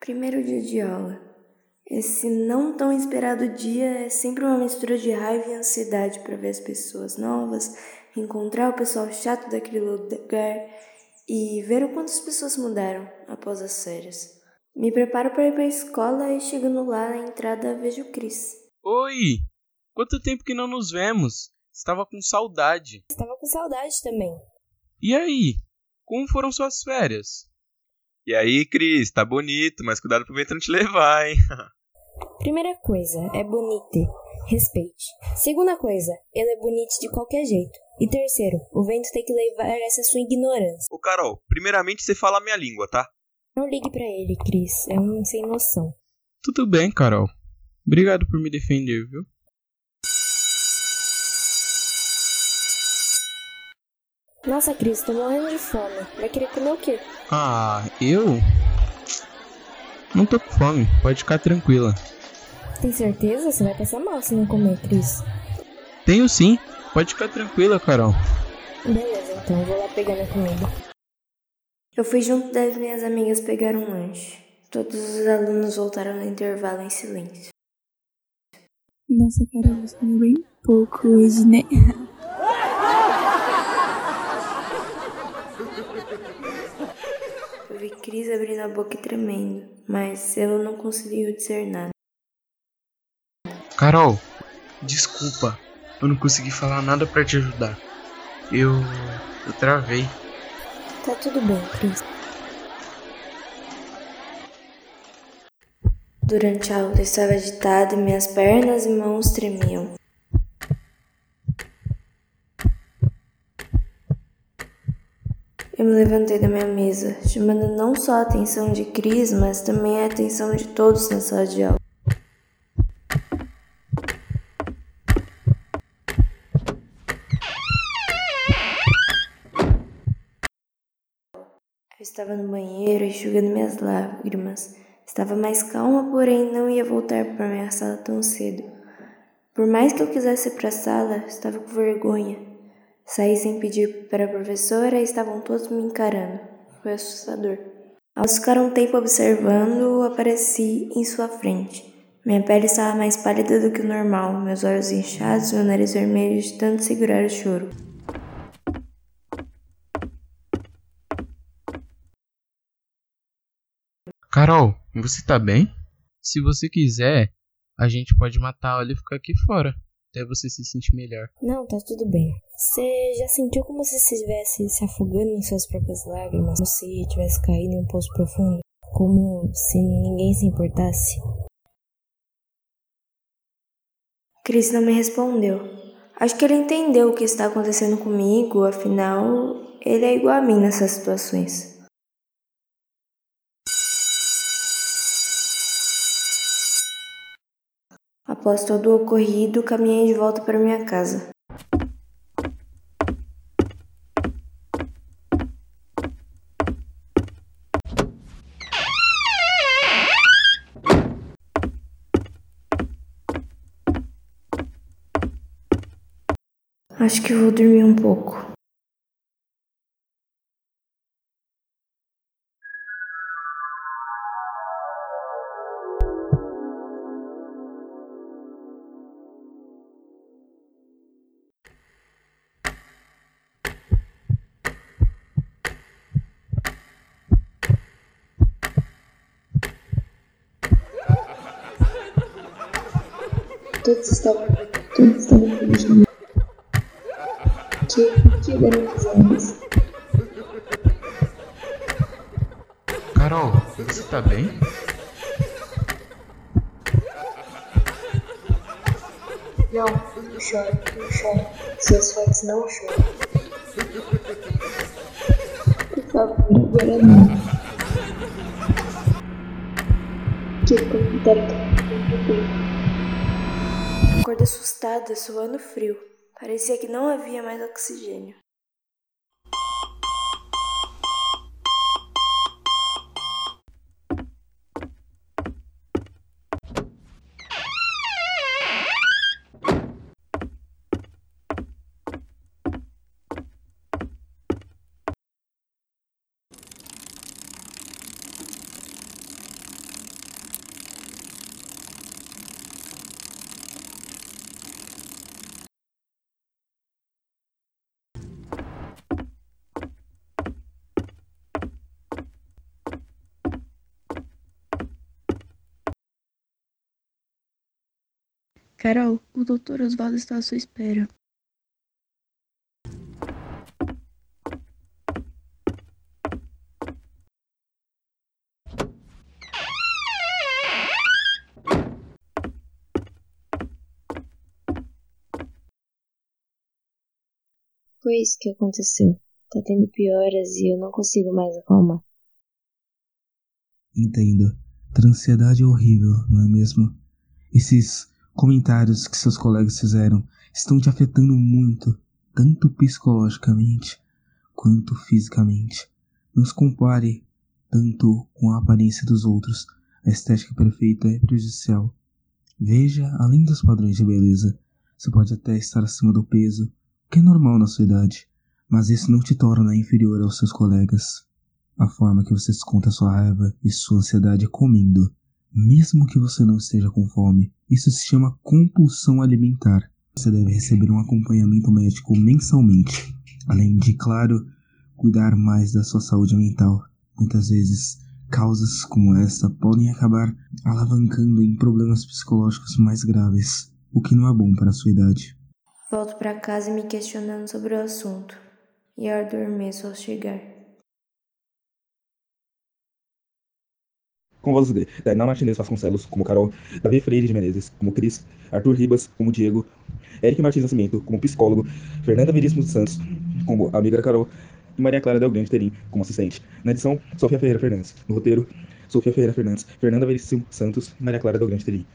Primeiro dia de aula. Esse não tão esperado dia é sempre uma mistura de raiva e ansiedade para ver as pessoas novas, encontrar o pessoal chato daquele lugar e ver o quanto as pessoas mudaram após as férias. Me preparo para ir para a escola e chegando lá na entrada vejo o Cris. Oi! Quanto tempo que não nos vemos? Estava com saudade. Estava com saudade também. E aí? Como foram suas férias? E aí, Cris, tá bonito, mas cuidado pro vento não te levar, hein? Primeira coisa, é bonito. Respeite. Segunda coisa, ele é bonito de qualquer jeito. E terceiro, o vento tem que levar essa sua ignorância. Ô, Carol, primeiramente você fala a minha língua, tá? Não ligue para ele, Cris. É um sem noção. Tudo bem, Carol. Obrigado por me defender, viu? Nossa, Cris, tô morrendo de fome. Vai querer comer o quê? Ah, eu? Não tô com fome, pode ficar tranquila. Tem certeza? Você vai passar mal se não comer, Cris. Tenho sim, pode ficar tranquila, Carol. Beleza, então eu vou lá pegar minha comida. Eu fui junto das minhas amigas pegar um lanche. Todos os alunos voltaram no intervalo em silêncio. Nossa, Carol, você comeu bem pouco hoje, né? Eu vi Cris abrindo a boca e tremendo, mas eu não conseguiu dizer nada. Carol, desculpa, eu não consegui falar nada para te ajudar. Eu. eu travei. Tá tudo bem, Cris. Durante a aula eu estava agitada e minhas pernas e mãos tremiam. Eu me levantei da minha mesa, chamando não só a atenção de Cris, mas também a atenção de todos na sala de aula. Eu estava no banheiro enxugando minhas lágrimas. Estava mais calma, porém não ia voltar para minha sala tão cedo. Por mais que eu quisesse ir para a sala, estava com vergonha. Saí sem pedir para a professora e estavam todos me encarando. Foi assustador. Ao ficar um tempo observando, apareci em sua frente. Minha pele estava mais pálida do que o normal, meus olhos inchados, meu nariz vermelho de tanto segurar o choro. Carol, você tá bem? Se você quiser, a gente pode matar ela e ficar aqui fora. Até você se sentir melhor. Não, tá tudo bem. Você já sentiu como se estivesse se afogando em suas próprias lágrimas? Como se tivesse caído em um poço profundo? Como se ninguém se importasse? Chris não me respondeu. Acho que ele entendeu o que está acontecendo comigo, afinal, ele é igual a mim nessas situações. Após todo o ocorrido, caminhei de volta para minha casa. Acho que vou dormir um pouco. Todos estavam todos estavam fugindo. Que, que deram risadas. Carol, você tá bem? Não, não chore, não chore. Seus fãs não choram. Por favor, agora não. Que comentário assustada, suando frio. Parecia que não havia mais oxigênio. Carol, o doutor Osvaldo está à sua espera. Foi isso que aconteceu. Tá tendo pioras e eu não consigo mais acalmar. Entendo. Ter ansiedade é horrível, não é mesmo? Esses comentários que seus colegas fizeram estão te afetando muito, tanto psicologicamente quanto fisicamente. Não se compare tanto com a aparência dos outros. A estética perfeita é prejudicial. Veja além dos padrões de beleza. Você pode até estar acima do peso, o que é normal na sua idade, mas isso não te torna inferior aos seus colegas. A forma que você desconta sua raiva e sua ansiedade é comendo. Mesmo que você não esteja com fome, isso se chama compulsão alimentar. Você deve receber um acompanhamento médico mensalmente, além de, claro, cuidar mais da sua saúde mental. Muitas vezes, causas como essa podem acabar alavancando em problemas psicológicos mais graves, o que não é bom para a sua idade. Volto para casa me questionando sobre o assunto, e adormeço ao chegar. Com vozes de Tainá Martinez Vasconcelos, como Carol, Davi Freire de Menezes, como Cris, Arthur Ribas, como Diego, Eric Martins Nascimento, como psicólogo, Fernanda Veríssimo dos Santos, como amiga Carol, e Maria Clara Del Grande Terim, como assistente. Na edição, Sofia Ferreira Fernandes. No roteiro, Sofia Ferreira Fernandes, Fernanda Veríssimo Santos e Maria Clara Del Grande Terim.